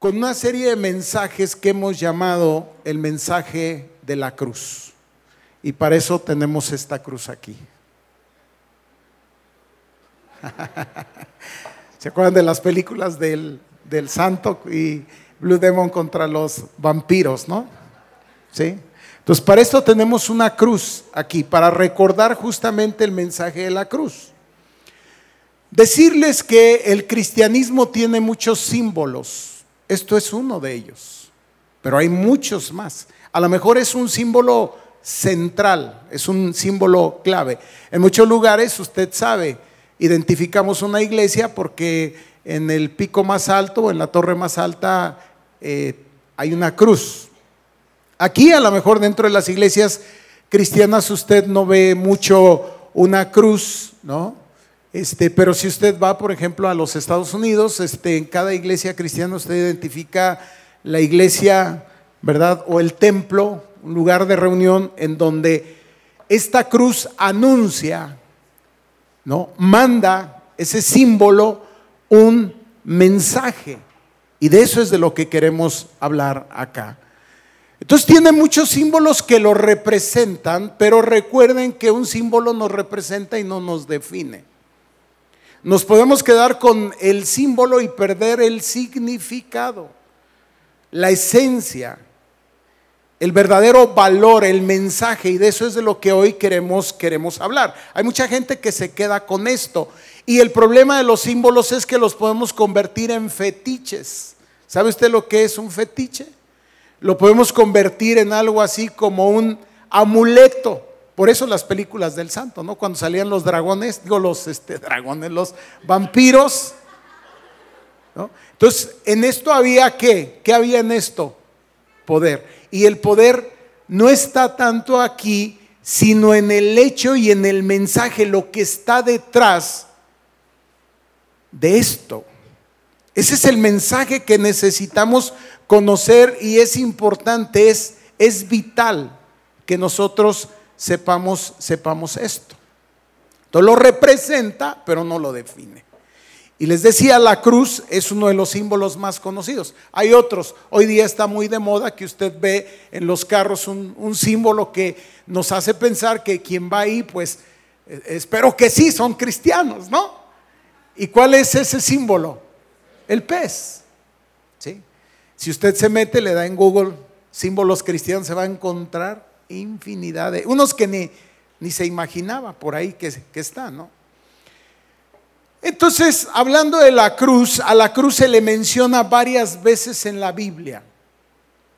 con una serie de mensajes que hemos llamado el mensaje de la cruz. Y para eso tenemos esta cruz aquí. ¿Se acuerdan de las películas del, del santo y Blue Demon contra los vampiros, no? ¿Sí? Entonces, para esto tenemos una cruz aquí, para recordar justamente el mensaje de la cruz. Decirles que el cristianismo tiene muchos símbolos. Esto es uno de ellos, pero hay muchos más. A lo mejor es un símbolo central, es un símbolo clave. En muchos lugares, usted sabe, identificamos una iglesia porque en el pico más alto, en la torre más alta, eh, hay una cruz. Aquí a lo mejor dentro de las iglesias cristianas usted no ve mucho una cruz, ¿no? Este, pero si usted va, por ejemplo, a los Estados Unidos, este, en cada iglesia cristiana usted identifica la iglesia, ¿verdad? O el templo, un lugar de reunión en donde esta cruz anuncia, ¿no? Manda ese símbolo un mensaje. Y de eso es de lo que queremos hablar acá. Entonces tiene muchos símbolos que lo representan, pero recuerden que un símbolo nos representa y no nos define. Nos podemos quedar con el símbolo y perder el significado, la esencia, el verdadero valor, el mensaje, y de eso es de lo que hoy queremos, queremos hablar. Hay mucha gente que se queda con esto, y el problema de los símbolos es que los podemos convertir en fetiches. ¿Sabe usted lo que es un fetiche? Lo podemos convertir en algo así como un amuleto. Por eso las películas del santo, ¿no? Cuando salían los dragones, digo los este, dragones, los vampiros. ¿no? Entonces, en esto había qué? ¿Qué había en esto? Poder. Y el poder no está tanto aquí, sino en el hecho y en el mensaje, lo que está detrás de esto. Ese es el mensaje que necesitamos conocer y es importante, es, es vital que nosotros sepamos, sepamos esto. Entonces lo representa, pero no lo define. Y les decía, la cruz es uno de los símbolos más conocidos. Hay otros. Hoy día está muy de moda que usted ve en los carros un, un símbolo que nos hace pensar que quien va ahí, pues eh, espero que sí, son cristianos, ¿no? ¿Y cuál es ese símbolo? El pez. ¿sí? Si usted se mete, le da en Google símbolos cristianos, se va a encontrar infinidad de, unos que ni, ni se imaginaba por ahí que, que está, ¿no? Entonces, hablando de la cruz, a la cruz se le menciona varias veces en la Biblia,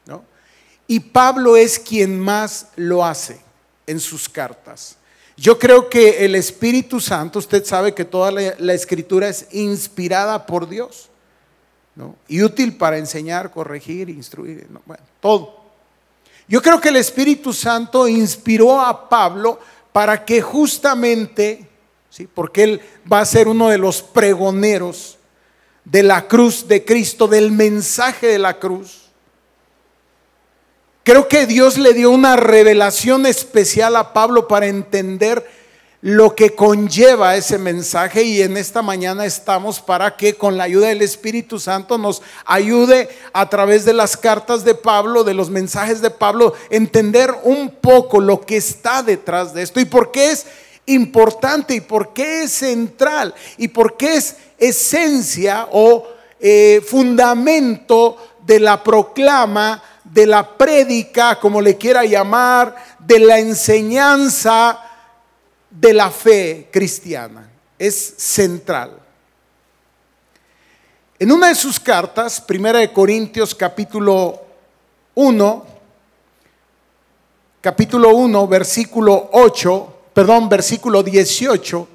¿no? Y Pablo es quien más lo hace en sus cartas. Yo creo que el Espíritu Santo, usted sabe que toda la, la escritura es inspirada por Dios, ¿no? Y útil para enseñar, corregir, instruir, ¿no? bueno, todo. Yo creo que el Espíritu Santo inspiró a Pablo para que justamente, ¿sí? porque él va a ser uno de los pregoneros de la cruz de Cristo, del mensaje de la cruz. Creo que Dios le dio una revelación especial a Pablo para entender lo que conlleva ese mensaje y en esta mañana estamos para que con la ayuda del Espíritu Santo nos ayude a través de las cartas de Pablo, de los mensajes de Pablo, entender un poco lo que está detrás de esto y por qué es importante y por qué es central y por qué es esencia o eh, fundamento de la proclama, de la prédica, como le quiera llamar, de la enseñanza de la fe cristiana. Es central. En una de sus cartas, Primera de Corintios capítulo 1, capítulo 1, versículo 8, perdón, versículo 18,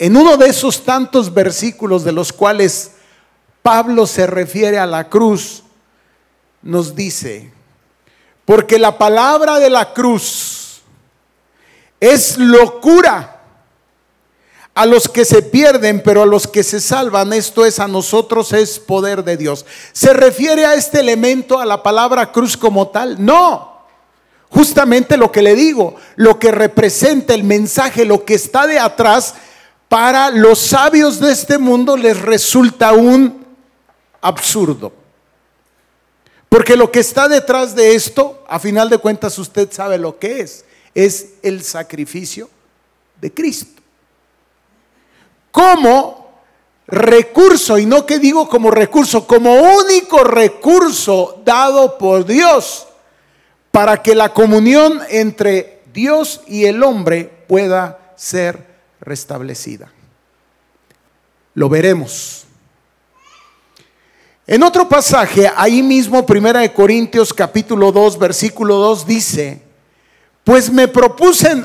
en uno de esos tantos versículos de los cuales Pablo se refiere a la cruz, nos dice, porque la palabra de la cruz es locura a los que se pierden, pero a los que se salvan, esto es a nosotros, es poder de Dios. ¿Se refiere a este elemento, a la palabra cruz como tal? No. Justamente lo que le digo, lo que representa el mensaje, lo que está de atrás, para los sabios de este mundo les resulta un absurdo. Porque lo que está detrás de esto, a final de cuentas usted sabe lo que es, es el sacrificio de Cristo. Como recurso, y no que digo como recurso, como único recurso dado por Dios para que la comunión entre Dios y el hombre pueda ser restablecida. Lo veremos. En otro pasaje, ahí mismo, Primera de Corintios capítulo 2, versículo 2 dice, pues me propuse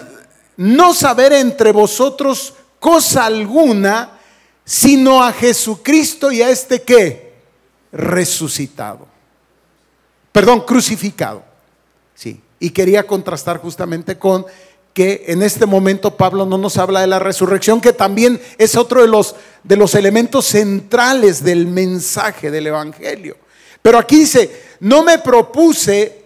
no saber entre vosotros cosa alguna, sino a Jesucristo y a este que resucitado. Perdón, crucificado. Sí, y quería contrastar justamente con que en este momento Pablo no nos habla de la resurrección, que también es otro de los, de los elementos centrales del mensaje del Evangelio. Pero aquí dice, no me propuse,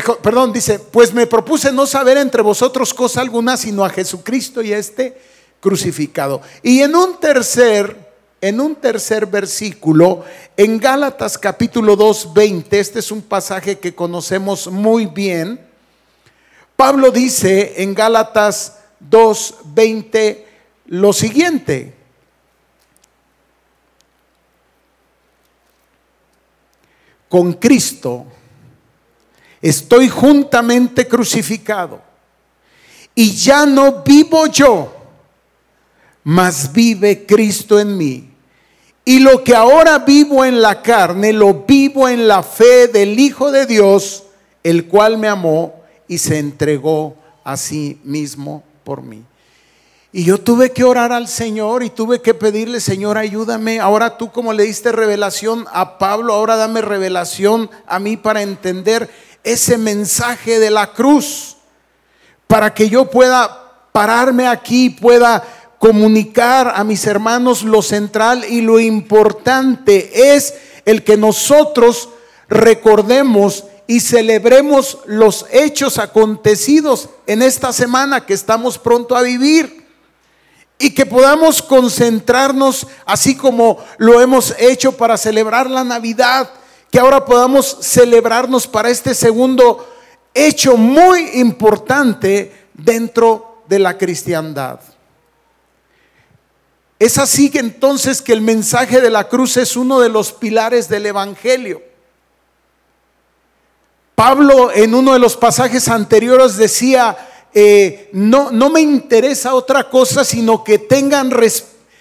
perdón, dice, pues me propuse no saber entre vosotros cosa alguna, sino a Jesucristo y a este crucificado. Y en un tercer, en un tercer versículo, en Gálatas capítulo 2, 20, este es un pasaje que conocemos muy bien, Pablo dice en Gálatas 2:20 lo siguiente. Con Cristo estoy juntamente crucificado y ya no vivo yo, mas vive Cristo en mí. Y lo que ahora vivo en la carne, lo vivo en la fe del Hijo de Dios, el cual me amó y se entregó a sí mismo por mí. Y yo tuve que orar al Señor y tuve que pedirle, Señor, ayúdame. Ahora tú como le diste revelación a Pablo, ahora dame revelación a mí para entender ese mensaje de la cruz, para que yo pueda pararme aquí, pueda comunicar a mis hermanos lo central y lo importante es el que nosotros recordemos y celebremos los hechos acontecidos en esta semana que estamos pronto a vivir. Y que podamos concentrarnos así como lo hemos hecho para celebrar la Navidad, que ahora podamos celebrarnos para este segundo hecho muy importante dentro de la cristiandad. Es así que entonces que el mensaje de la cruz es uno de los pilares del Evangelio. Pablo en uno de los pasajes anteriores decía, eh, no, no me interesa otra cosa, sino que tengan,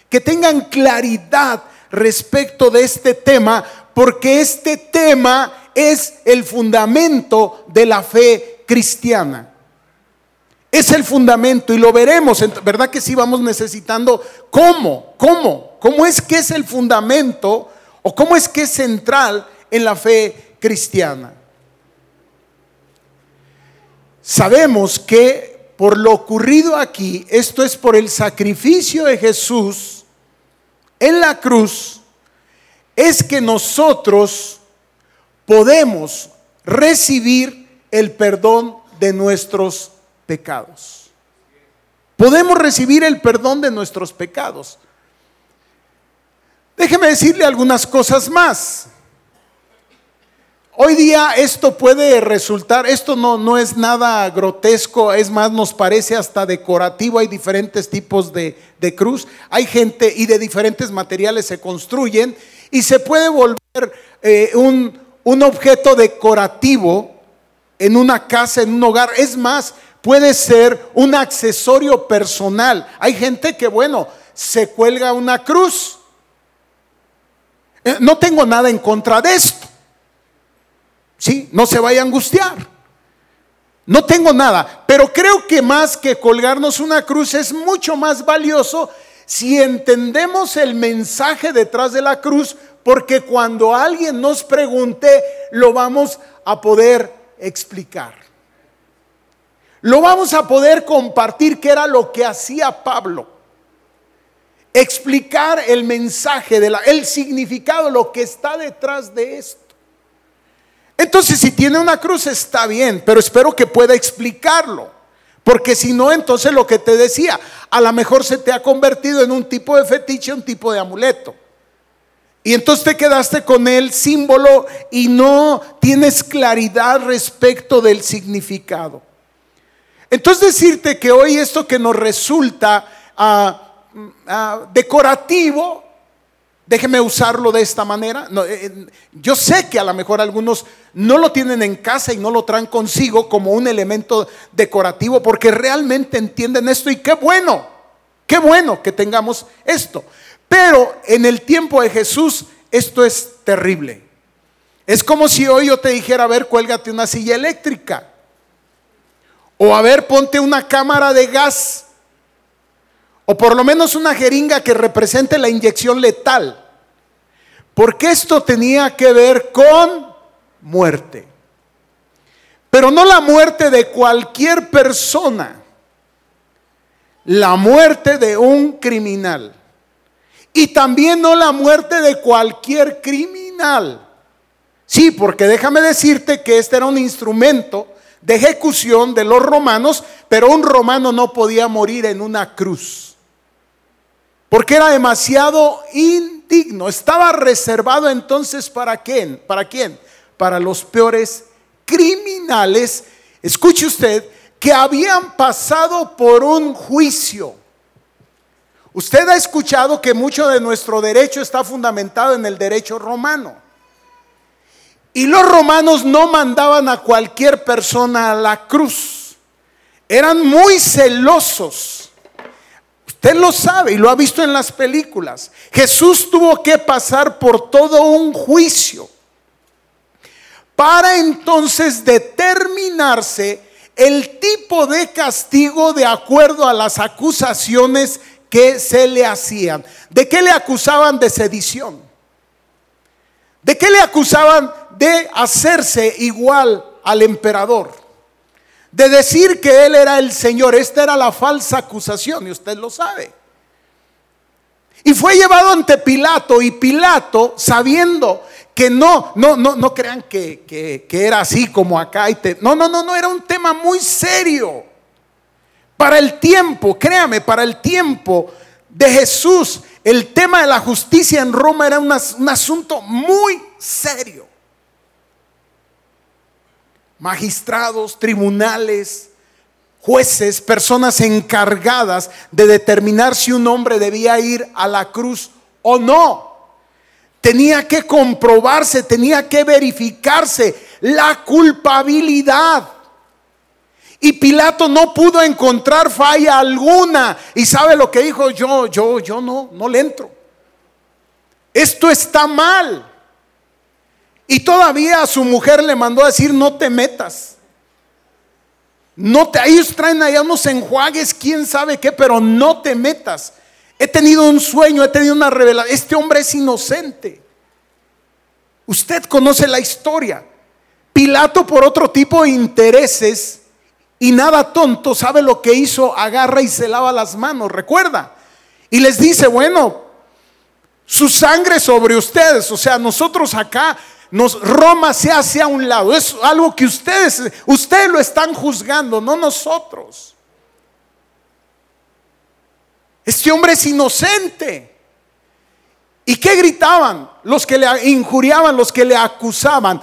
que tengan claridad respecto de este tema, porque este tema es el fundamento de la fe cristiana. Es el fundamento y lo veremos, ¿verdad que sí vamos necesitando cómo? ¿Cómo? ¿Cómo es que es el fundamento o cómo es que es central en la fe cristiana? Sabemos que por lo ocurrido aquí, esto es por el sacrificio de Jesús en la cruz, es que nosotros podemos recibir el perdón de nuestros pecados. Podemos recibir el perdón de nuestros pecados. Déjeme decirle algunas cosas más. Hoy día esto puede resultar, esto no, no es nada grotesco, es más, nos parece hasta decorativo, hay diferentes tipos de, cruz, hay gente y de diferentes materiales se construyen y se puede volver eh, un, un objeto decorativo en una casa, en un hogar, es más, puede ser un accesorio personal. Hay gente que, bueno, se cuelga una cruz. Eh, no tengo nada en contra de esto. ¿Sí? No se vaya a angustiar. No tengo nada, pero creo que más que colgarnos una cruz es mucho más valioso si entendemos el mensaje detrás de la cruz, porque cuando alguien nos pregunte, lo vamos a poder explicar. Lo vamos a poder compartir, que era lo que hacía Pablo. Explicar el mensaje, de la, el significado, lo que está detrás de esto. Entonces, si tiene una cruz está bien, pero espero que pueda explicarlo. Porque si no, entonces lo que te decía, a lo mejor se te ha convertido en un tipo de fetiche, un tipo de amuleto. Y entonces te quedaste con el símbolo y no tienes claridad respecto del significado. Entonces decirte que hoy esto que nos resulta ah, ah, decorativo, déjeme usarlo de esta manera. Eh, eh, yo sé que a lo mejor algunos no lo tienen en casa y no lo traen consigo como un elemento decorativo porque realmente entienden esto y qué bueno, qué bueno que tengamos esto. Pero en el tiempo de Jesús esto es terrible. Es como si hoy yo te dijera, a ver, cuélgate una silla eléctrica. O a ver, ponte una cámara de gas. O por lo menos una jeringa que represente la inyección letal. Porque esto tenía que ver con muerte. Pero no la muerte de cualquier persona. La muerte de un criminal. Y también no la muerte de cualquier criminal. Sí, porque déjame decirte que este era un instrumento de ejecución de los romanos, pero un romano no podía morir en una cruz. Porque era demasiado indigno. Estaba reservado entonces para quién? ¿Para quién? Para los peores criminales. Escuche usted, que habían pasado por un juicio Usted ha escuchado que mucho de nuestro derecho está fundamentado en el derecho romano. Y los romanos no mandaban a cualquier persona a la cruz. Eran muy celosos. Usted lo sabe y lo ha visto en las películas. Jesús tuvo que pasar por todo un juicio para entonces determinarse el tipo de castigo de acuerdo a las acusaciones que se le hacían. ¿De qué le acusaban de sedición? ¿De qué le acusaban de hacerse igual al emperador? De decir que él era el Señor. Esta era la falsa acusación y usted lo sabe. Y fue llevado ante Pilato y Pilato, sabiendo que no, no, no, no crean que, que, era así como acá. Y no, no, no, no, era un tema muy serio. Para el tiempo, créame, para el tiempo de Jesús, el tema de la justicia en Roma era un, asunto muy serio. Magistrados, tribunales, jueces, personas encargadas de determinar si un hombre debía ir a la cruz o no. Tenía que comprobarse, tenía que verificarse la culpabilidad. Y Pilato no pudo encontrar falla alguna. Y sabe lo que dijo, yo, yo, yo no, no le entro. Esto está mal. Y todavía a su mujer le mandó a decir, no te metas. No te, ellos traen allá unos enjuagues, quién sabe qué, pero no te metas. He tenido un sueño, he tenido una revelación. Este hombre es inocente. Usted conoce la historia. Pilato por otro tipo de intereses y nada tonto sabe lo que hizo, agarra y se lava las manos, recuerda. Y les dice, bueno, su sangre sobre ustedes, o sea, nosotros acá, nos, Roma se hace a un lado, es algo que ustedes, ustedes lo están juzgando, no nosotros. Este hombre es inocente. ¿Y qué gritaban? Los que le injuriaban, los que le acusaban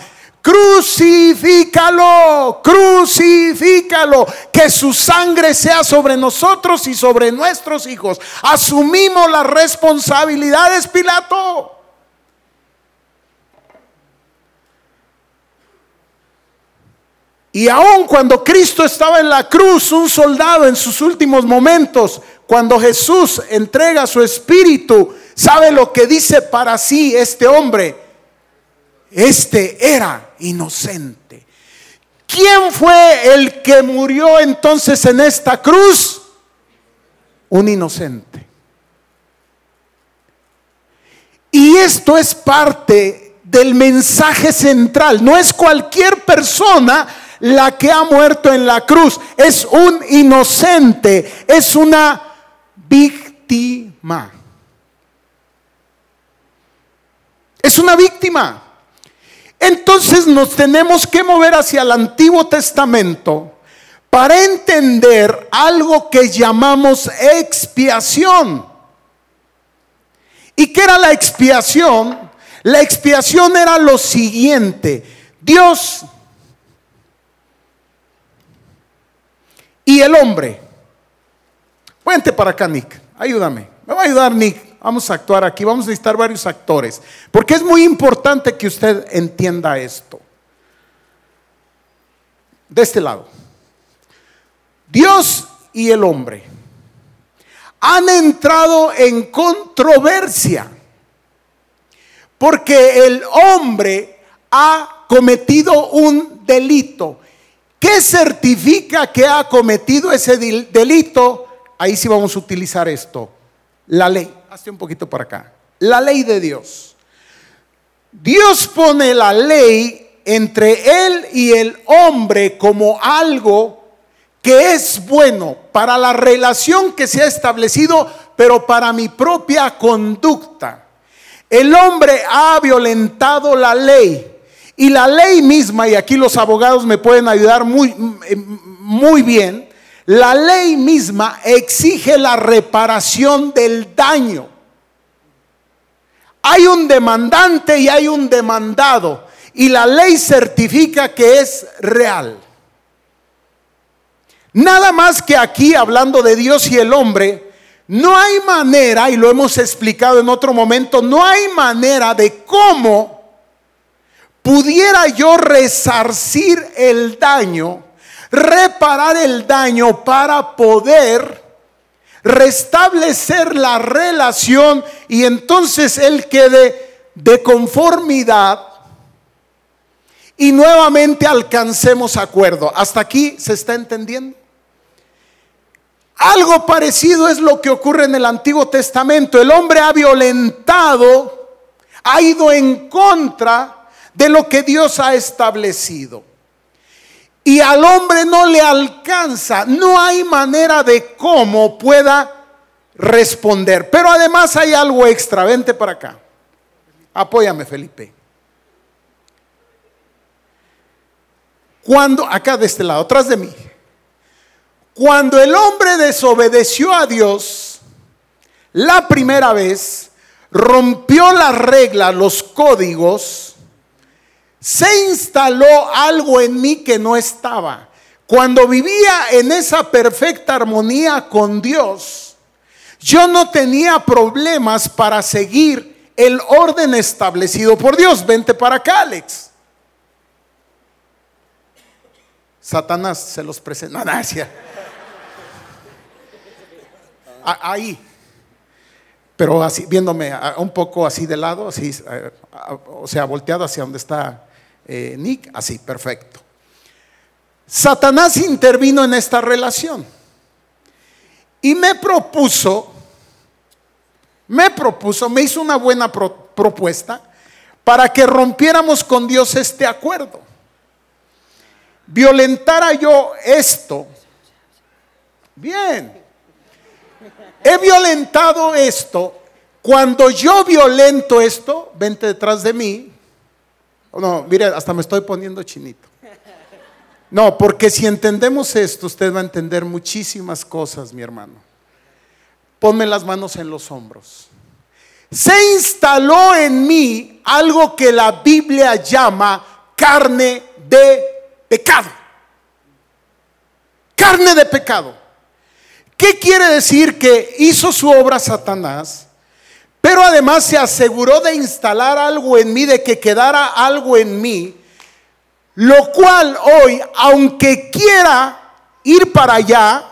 crucifícalo, crucifícalo, que su sangre sea sobre nosotros y sobre nuestros hijos. Asumimos las responsabilidades, Pilato. Y aun cuando Cristo estaba en la cruz, un soldado en sus últimos momentos, cuando Jesús entrega su espíritu, sabe lo que dice para sí este hombre este era inocente. ¿Quién fue el que murió entonces en esta cruz? Un inocente. Y esto es parte del mensaje central. No es cualquier persona la que ha muerto en la cruz. Es un inocente. Es una víctima. Es una víctima. Entonces nos tenemos que mover hacia el Antiguo Testamento para entender algo que llamamos expiación. ¿Y qué era la expiación? La expiación era lo siguiente. Dios y el hombre. Vente para acá, Nick. Ayúdame. Me va a ayudar, Nick. Vamos a actuar aquí. Vamos a necesitar varios actores. Porque es muy importante que usted entienda esto. De este lado. Dios y el hombre han entrado en controversia porque el hombre ha cometido un delito. ¿Qué certifica que ha cometido ese delito? Ahí sí vamos a utilizar esto. La ley. Hazte un poquito para acá. La ley de Dios. Dios pone la ley entre él y el hombre como algo que es bueno para la relación que se ha establecido, pero para mi propia conducta. El hombre ha violentado la ley. Y la ley misma, y aquí los abogados me pueden ayudar muy, muy bien, la ley misma exige la reparación del daño. Hay un demandante y hay un demandado. Y la ley certifica que es real. Nada más que aquí, hablando de Dios y el hombre, no hay manera, y lo hemos explicado en otro momento, no hay manera de cómo pudiera yo resarcir el daño, reparar el daño para poder restablecer la relación y entonces él quede de conformidad y nuevamente alcancemos acuerdo. ¿Hasta aquí se está entendiendo? Algo parecido es lo que ocurre en el Antiguo Testamento. El hombre ha violentado, ha ido en contra de lo que Dios ha establecido. Y al hombre no le alcanza, no hay manera de cómo pueda responder. Pero además hay algo extra, vente para acá. Apóyame, Felipe. Cuando, acá de este lado, atrás de mí. Cuando el hombre desobedeció a Dios la primera vez, rompió las reglas, los códigos, se instaló algo en mí que no estaba. Cuando vivía en esa perfecta armonía con Dios, yo no tenía problemas para seguir el orden establecido por Dios. Vente para acá, Alex. Satanás se los presenta. No, ahí. Pero así, viéndome un poco así de lado, así, eh, o sea, volteado hacia donde está eh, Nick, así, perfecto. Satanás intervino en esta relación y me propuso, me propuso, me hizo una buena propuesta para que rompiéramos con Dios este acuerdo. Violentara yo esto. Bien, he violentado esto, cuando yo violento esto, vente detrás de mí. No, mire, hasta me estoy poniendo chinito. No, porque si entendemos esto, usted va a entender muchísimas cosas, mi hermano. Ponme las manos en los hombros. Se instaló en mí algo que la Biblia llama carne de pecado. Carne de pecado. ¿Qué quiere decir que hizo su obra Satanás? Pero además se aseguró de instalar algo en mí, de que quedara algo en mí, lo cual hoy, aunque quiera ir para allá,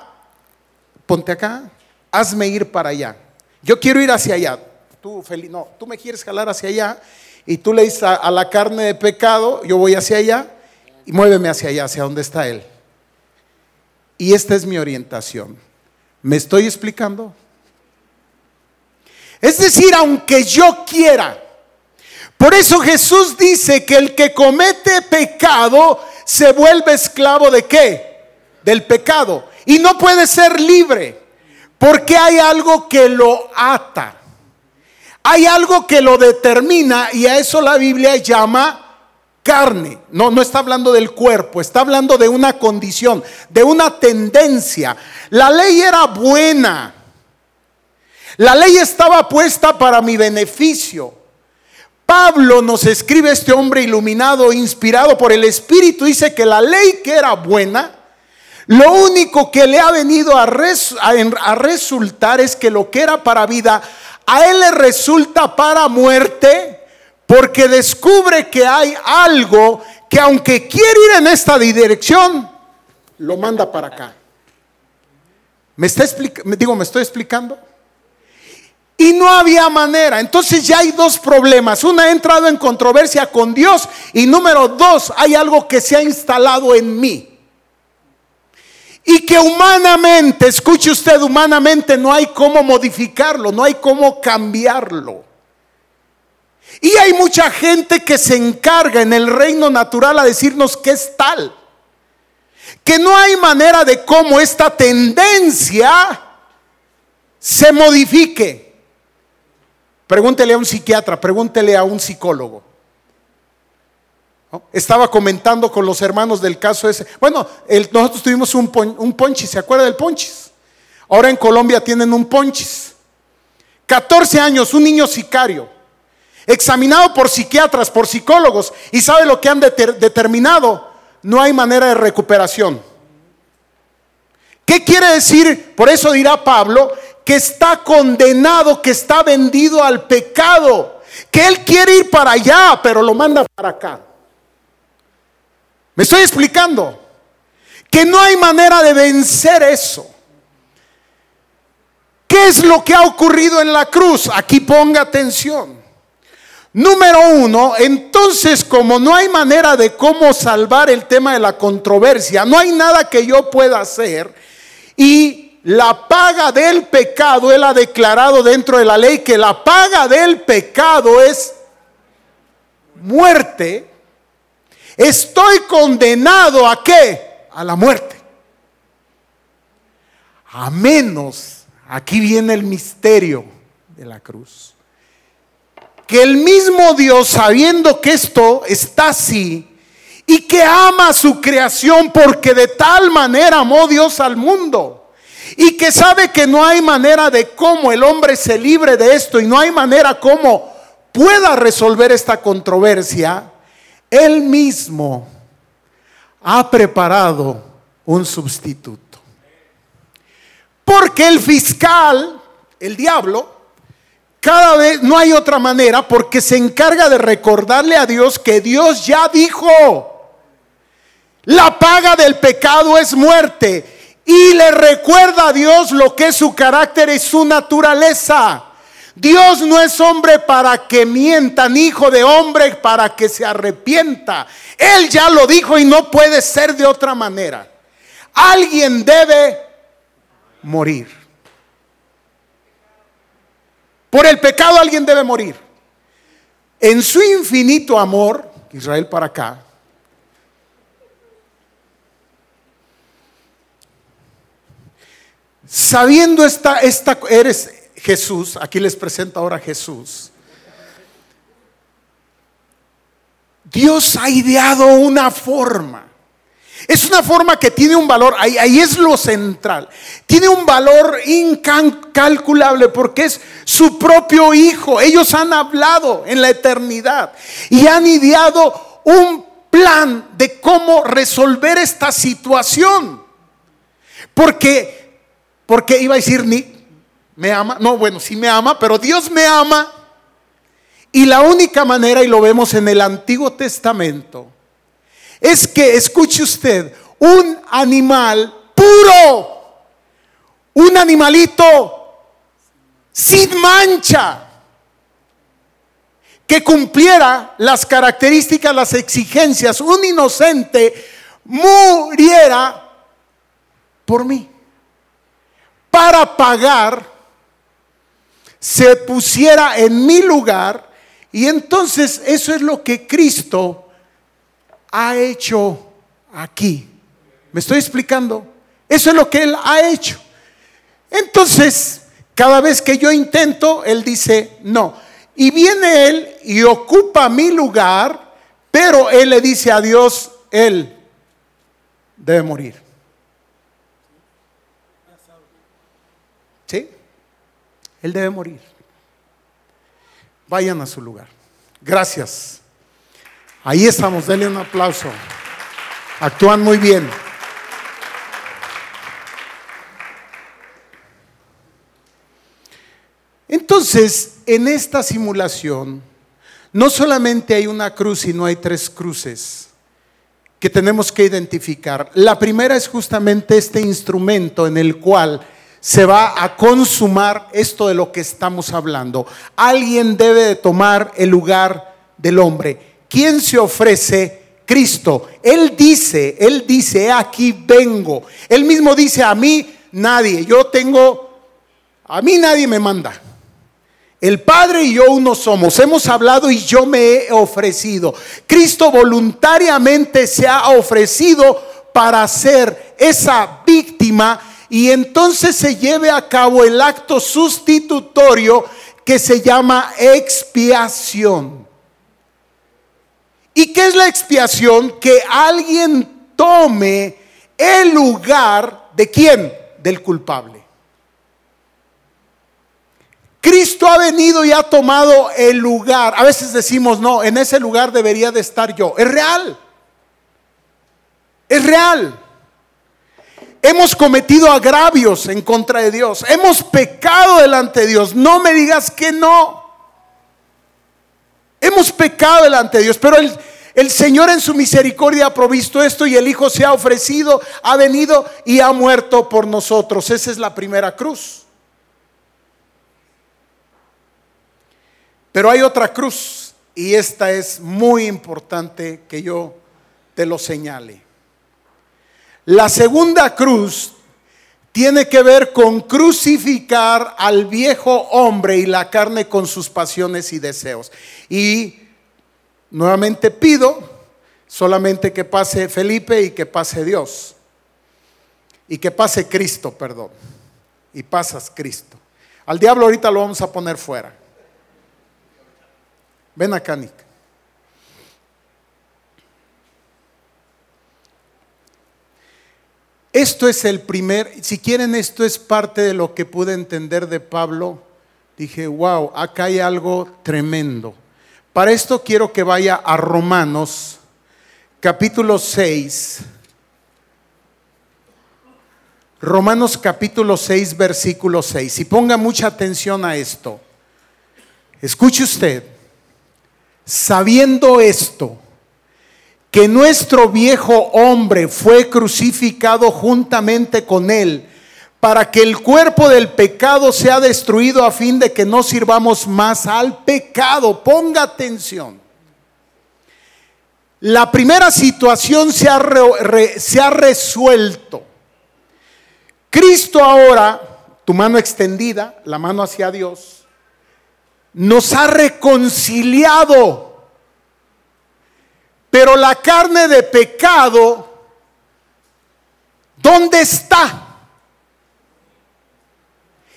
ponte acá, hazme ir para allá. Yo quiero ir hacia allá. Tú, Feliz, no, tú me quieres jalar hacia allá y tú le dices a, a la carne de pecado, yo voy hacia allá y muéveme hacia allá, hacia donde está Él. Y esta es mi orientación. ¿Me estoy explicando? Es decir, aunque yo quiera. Por eso Jesús dice que el que comete pecado se vuelve esclavo de qué? Del pecado. Y no puede ser libre. Porque hay algo que lo ata. Hay algo que lo determina y a eso la Biblia llama carne. No, no está hablando del cuerpo, está hablando de una condición, de una tendencia. La ley era buena. La ley estaba puesta para mi beneficio, Pablo nos escribe este hombre iluminado, inspirado por el Espíritu, dice que la ley que era buena, lo único que le ha venido a, resultar es que lo que era para vida, a él le resulta para muerte, porque descubre que hay algo que aunque quiere ir en esta dirección, lo manda para acá. ¿Me está digo, me estoy explicando? Y no había manera. Entonces ya hay dos problemas. Una ha entrado en controversia con Dios y número dos, hay algo que se ha instalado en mí. Y que humanamente, escuche usted, humanamente no hay cómo modificarlo, no hay cómo cambiarlo. Y hay mucha gente que se encarga en el reino natural a decirnos que es tal. Que no hay manera de cómo esta tendencia se modifique. Pregúntele a un psiquiatra, pregúntele a un psicólogo. Estaba comentando con los hermanos del caso ese. Bueno, nosotros tuvimos un, ponchis, ¿se acuerda del ponchis? Ahora en Colombia tienen un ponchis. 14 años, un niño sicario, examinado por psiquiatras, por psicólogos, y sabe lo que han determinado. No hay manera de recuperación. ¿Qué quiere decir? Por eso dirá Pablo que está condenado, que está vendido al pecado, que él quiere ir para allá, pero lo manda para acá. ¿Me estoy explicando? Que no hay manera de vencer eso. ¿Qué es lo que ha ocurrido en la cruz? Aquí ponga atención. Número uno, entonces como no hay manera de cómo salvar el tema de la controversia, no hay nada que yo pueda hacer y la paga del pecado, Él ha declarado dentro de la ley que la paga del pecado es muerte. Estoy condenado a qué? A la muerte. A menos, aquí viene el misterio de la cruz, que el mismo Dios, sabiendo que esto está así, y que ama su creación porque de tal manera amó Dios al mundo y que sabe que no hay manera de cómo el hombre se libre de esto y no hay manera cómo pueda resolver esta controversia, él mismo ha preparado un sustituto. Porque el fiscal, el diablo, cada vez no hay otra manera porque se encarga de recordarle a Dios que Dios ya dijo, la paga del pecado es muerte y le recuerda a Dios lo que es su carácter y su naturaleza. Dios no es hombre para que mienta, ni hijo de hombre para que se arrepienta. Él ya lo dijo y no puede ser de otra manera. Alguien debe morir. Por el pecado alguien debe morir. En su infinito amor, Israel para acá, Sabiendo esta, esta, eres Jesús, aquí les presento ahora a Jesús. Dios ha ideado una forma. Es una forma que tiene un valor, ahí, ahí, es lo central. Tiene un valor incalculable porque es su propio Hijo. Ellos han hablado en la eternidad y han ideado un plan de cómo resolver esta situación. Porque porque iba a decir, ni, me ama. No, bueno, sí me ama, pero Dios me ama. Y la única manera, y lo vemos en el Antiguo Testamento, es que, escuche usted, un animal puro, un animalito sin mancha, que cumpliera las características, las exigencias, un inocente muriera por mí para pagar, se pusiera en mi lugar y entonces eso es lo que Cristo ha hecho aquí. ¿Me estoy explicando? Eso es lo que Él ha hecho. Entonces, cada vez que yo intento, Él dice, no. Y viene Él y ocupa mi lugar, pero Él le dice a Dios, Él debe morir. Él debe morir. Vayan a su lugar. Gracias. Ahí estamos, denle un aplauso. Actúan muy bien. Entonces, en esta simulación, no solamente hay una cruz, sino hay tres cruces que tenemos que identificar. La primera es justamente este instrumento en el cual se va a consumar esto de lo que estamos hablando. Alguien debe de tomar el lugar del hombre. ¿Quién se ofrece? Cristo. Él dice, Él dice, aquí vengo. Él mismo dice, a mí nadie, yo tengo, a mí nadie me manda. El Padre y yo uno somos. Hemos hablado y yo me he ofrecido. Cristo voluntariamente se ha ofrecido para ser esa víctima y entonces se lleve a cabo el acto sustitutorio que se llama expiación. ¿Y qué es la expiación? Que alguien tome el lugar de quién? Del culpable. Cristo ha venido y ha tomado el lugar. A veces decimos, no, en ese lugar debería de estar yo. Es real. Es real. Hemos cometido agravios en contra de Dios. Hemos pecado delante de Dios. No me digas que no. Hemos pecado delante de Dios. Pero el, el Señor en su misericordia ha provisto esto y el Hijo se ha ofrecido, ha venido y ha muerto por nosotros. Esa es la primera cruz. Pero hay otra cruz y esta es muy importante que yo te lo señale. La segunda cruz tiene que ver con crucificar al viejo hombre y la carne con sus pasiones y deseos. Y nuevamente pido solamente que pase Felipe y que pase Dios. Y que pase Cristo, perdón. Y pasas Cristo. Al diablo ahorita lo vamos a poner fuera. Ven acá, Nick. Esto es el primer, si quieren, esto es parte de lo que pude entender de Pablo. Dije, wow, acá hay algo tremendo. Para esto quiero que vaya a Romanos, capítulo 6. Romanos capítulo 6, versículo 6. Y ponga mucha atención a esto. Escuche usted sabiendo esto, que nuestro viejo hombre fue crucificado juntamente con él, para que el cuerpo del pecado sea destruido a fin de que no sirvamos más al pecado. Ponga atención. La primera situación se ha, se ha resuelto. Cristo ahora, tu mano extendida, la mano hacia Dios, nos ha reconciliado. Pero la carne de pecado, ¿dónde está?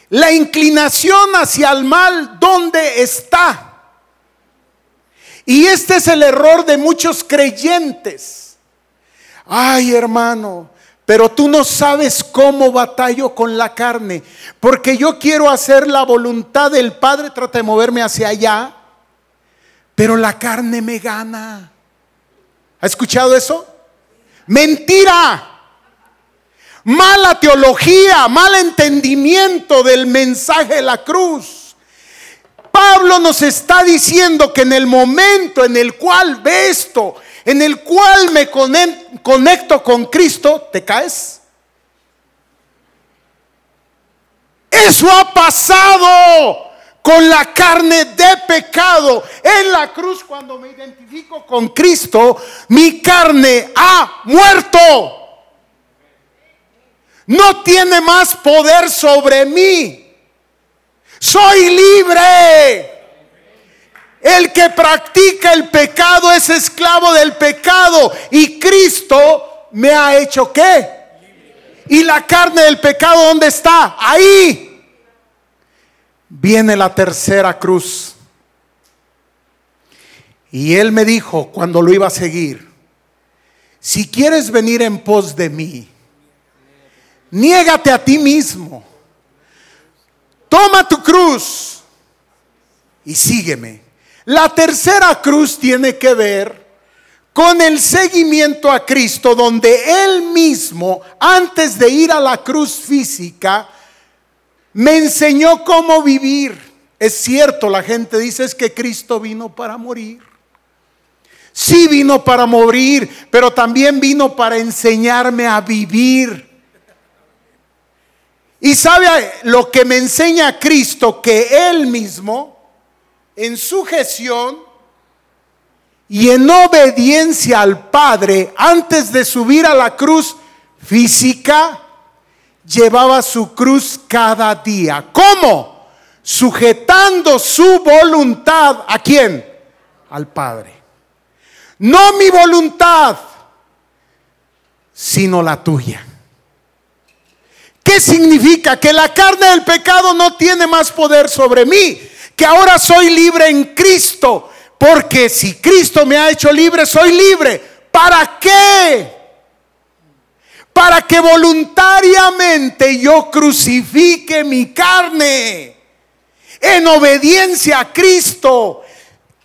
La inclinación hacia el mal, ¿dónde está? Y este es el error de muchos creyentes. Ay, hermano, pero tú no sabes cómo batallo con la carne, porque yo quiero hacer la voluntad del Padre, trata de moverme hacia allá, pero la carne me gana. ¿Ha escuchado eso? Mentira. Mala teología, mal entendimiento del mensaje de la cruz. Pablo nos está diciendo que en el momento en el cual ve esto, en el cual me conecto con Cristo, ¿te caes? Eso ha pasado con la carne de pecado. En la cruz, cuando me identifico con Cristo, mi carne ha muerto. No tiene más poder sobre mí. Soy libre. El que practica el pecado es esclavo del pecado. Y Cristo me ha hecho qué? ¿Y la carne del pecado dónde está? Ahí. Viene la tercera cruz. Y él me dijo cuando lo iba a seguir, si quieres venir en pos de mí, niégate a ti mismo. Toma tu cruz y sígueme. La tercera cruz tiene que ver con el seguimiento a Cristo, donde Él mismo, antes de ir a la cruz física, me enseñó cómo vivir. Es cierto, la gente dice es que Cristo vino para morir. Sí vino para morir, pero también vino para enseñarme a vivir. Y sabe lo que me enseña Cristo, que Él mismo, en sujeción y en obediencia al Padre, antes de subir a la cruz física, llevaba su cruz cada día. ¿Cómo? Sujetando su voluntad a quién? Al Padre. No mi voluntad, sino la tuya. ¿Qué significa? Que la carne del pecado no tiene más poder sobre mí, que ahora soy libre en Cristo, porque si Cristo me ha hecho libre, soy libre. ¿Para qué? Para que voluntariamente yo crucifique mi carne en obediencia a Cristo.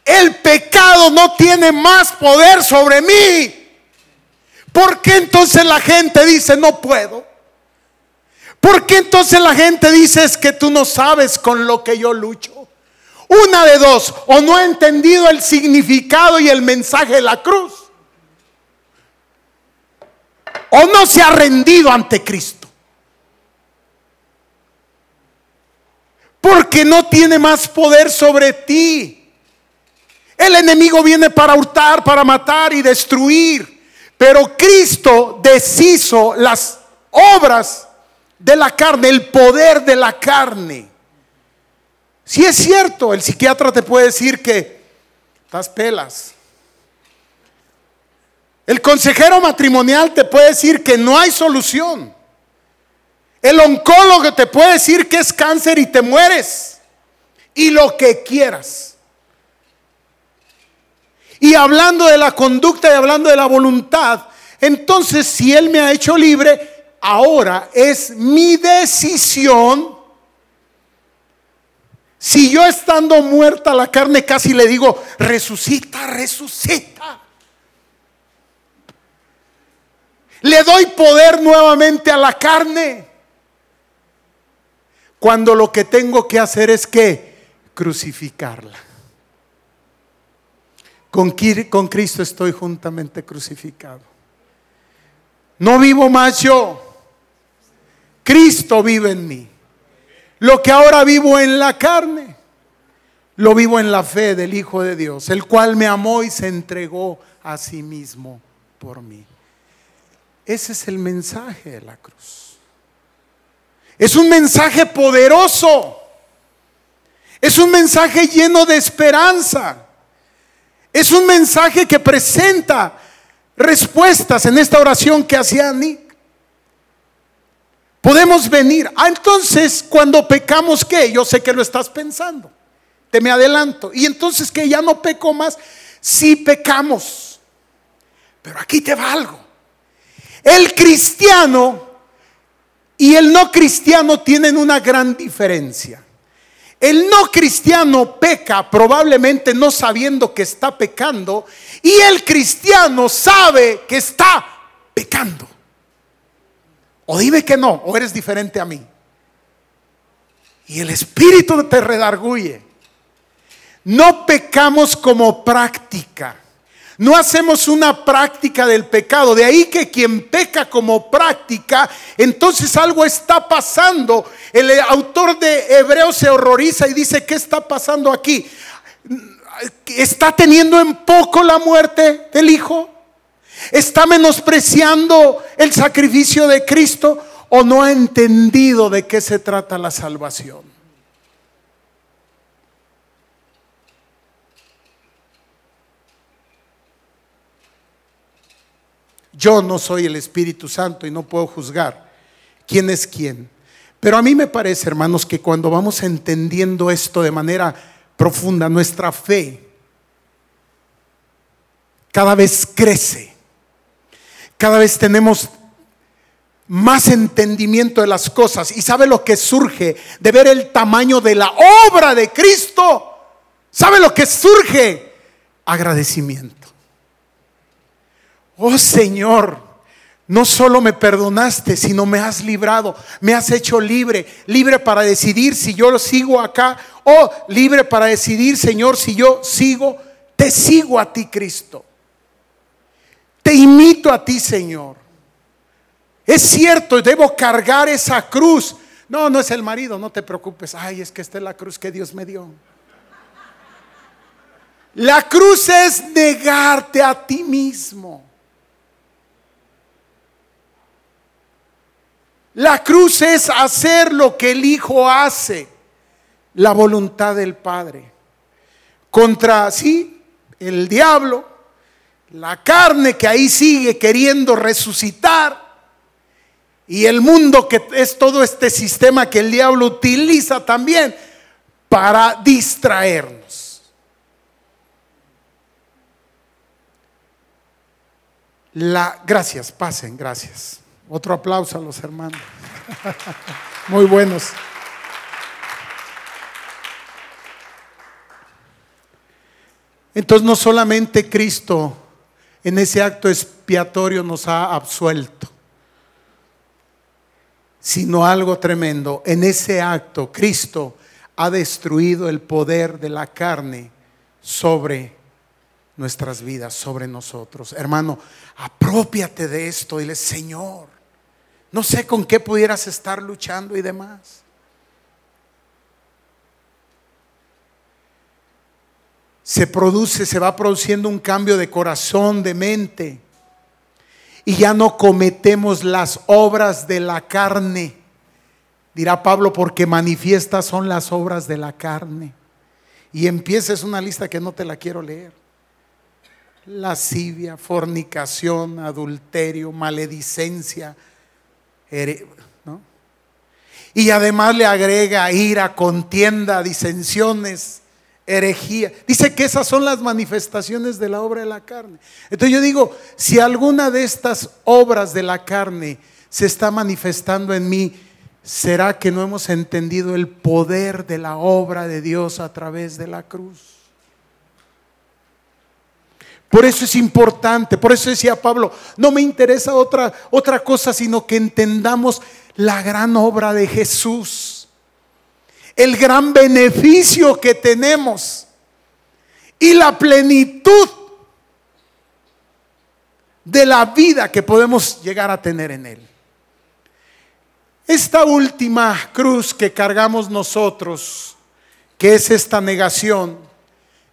El pecado no tiene más poder sobre mí. ¿Por qué entonces la gente dice no puedo? ¿Por qué entonces la gente dice es que tú no sabes con lo que yo lucho? Una de dos, o no ha entendido el significado y el mensaje de la cruz, o no se ha rendido ante Cristo. Porque no tiene más poder sobre ti. El enemigo viene para hurtar, para matar y destruir. Pero Cristo deshizo las obras de la carne, el poder de la carne. Si es cierto, el psiquiatra te puede decir que estás pelas. El consejero matrimonial te puede decir que no hay solución. El oncólogo te puede decir que es cáncer y te mueres. Y lo que quieras. Y hablando de la conducta y hablando de la voluntad, entonces si Él me ha hecho libre, Ahora es mi decisión. Si yo estando muerta la carne casi le digo, resucita, resucita. Le doy poder nuevamente a la carne. Cuando lo que tengo que hacer es que crucificarla. Con, con Cristo estoy juntamente crucificado. No vivo más yo Cristo vive en mí. Lo que ahora vivo en la carne, lo vivo en la fe del Hijo de Dios, el cual me amó y se entregó a sí mismo por mí. Ese es el mensaje de la cruz. Es un mensaje poderoso. Es un mensaje lleno de esperanza. Es un mensaje que presenta respuestas en esta oración que hacía Nick. Podemos venir. Ah, entonces, cuando pecamos, ¿qué? Yo sé que lo estás pensando. Te me adelanto. Y entonces que ya no peco más. Si pecamos. Pero aquí te va algo. El cristiano y el no cristiano tienen una gran diferencia. El no cristiano peca probablemente no sabiendo que está pecando y el cristiano sabe que está pecando. O dime que no, o eres diferente a mí. Y el Espíritu te redarguye. No pecamos como práctica. No hacemos una práctica del pecado. De ahí que quien peca como práctica, entonces algo está pasando. El autor de Hebreos se horroriza y dice, ¿qué está pasando aquí? ¿Está teniendo en poco la muerte del Hijo? ¿Está menospreciando el sacrificio de Cristo o no ha entendido de qué se trata la salvación? Yo no soy el Espíritu Santo y no puedo juzgar quién es quién. Pero a mí me parece, hermanos, que cuando vamos entendiendo esto de manera profunda, nuestra fe cada vez crece cada vez tenemos más entendimiento de las cosas. ¿Y sabe lo que surge de ver el tamaño de la obra de Cristo? ¿Sabe lo que surge? Agradecimiento. Oh Señor, no solo me perdonaste, sino me has librado, me has hecho libre, libre para decidir si yo lo sigo acá o libre para decidir, Señor, si yo sigo, te sigo a ti, Cristo. Te imito a ti, Señor. Es cierto, debo cargar esa cruz. No, no es el marido, no te preocupes. Ay, es que esta es la cruz que Dios me dio. La cruz es negarte a ti mismo. La cruz es hacer lo que el Hijo hace, la voluntad del Padre. Contra, sí, el diablo, la carne que ahí sigue queriendo resucitar y el mundo que es todo este sistema que el diablo utiliza también para distraernos. La, gracias, pasen, gracias. Otro aplauso a los hermanos. Muy buenos. Entonces no solamente Cristo en ese acto expiatorio nos ha absuelto, sino algo tremendo. En ese acto Cristo ha destruido el poder de la carne sobre nuestras vidas, sobre nosotros. Hermano, apropiate de esto. Dile, Señor, no sé con qué pudieras estar luchando y demás. Se produce, se va produciendo un cambio de corazón, de mente y ya no cometemos las obras de la carne. Dirá Pablo, porque manifiestas son las obras de la carne. Y empieza, una lista que no te la quiero leer. Lascivia, fornicación, adulterio, maledicencia. Y además le agrega ira, contienda, disensiones, herejía. Dice que esas son las manifestaciones de la obra de la carne. Entonces yo digo, si alguna de estas obras de la carne se está manifestando en mí, ¿será que no hemos entendido el poder de la obra de Dios a través de la cruz? Por eso es importante, por eso decía Pablo, no me interesa otra, otra cosa, sino que entendamos la gran obra de Jesús el gran beneficio que tenemos y la plenitud de la vida que podemos llegar a tener en Él. Esta última cruz que cargamos nosotros, que es esta negación,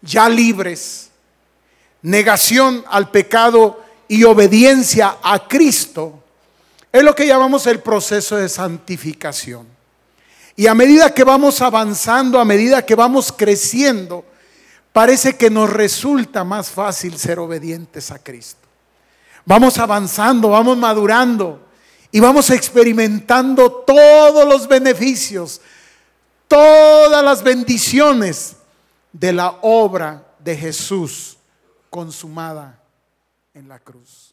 ya libres, negación al pecado y obediencia a Cristo, es lo que llamamos el proceso de santificación. Y a medida que vamos avanzando, a medida que vamos creciendo, parece que nos resulta más fácil ser obedientes a Cristo. Vamos avanzando, vamos madurando y vamos experimentando todos los beneficios, todas las bendiciones de la obra de Jesús consumada en la cruz.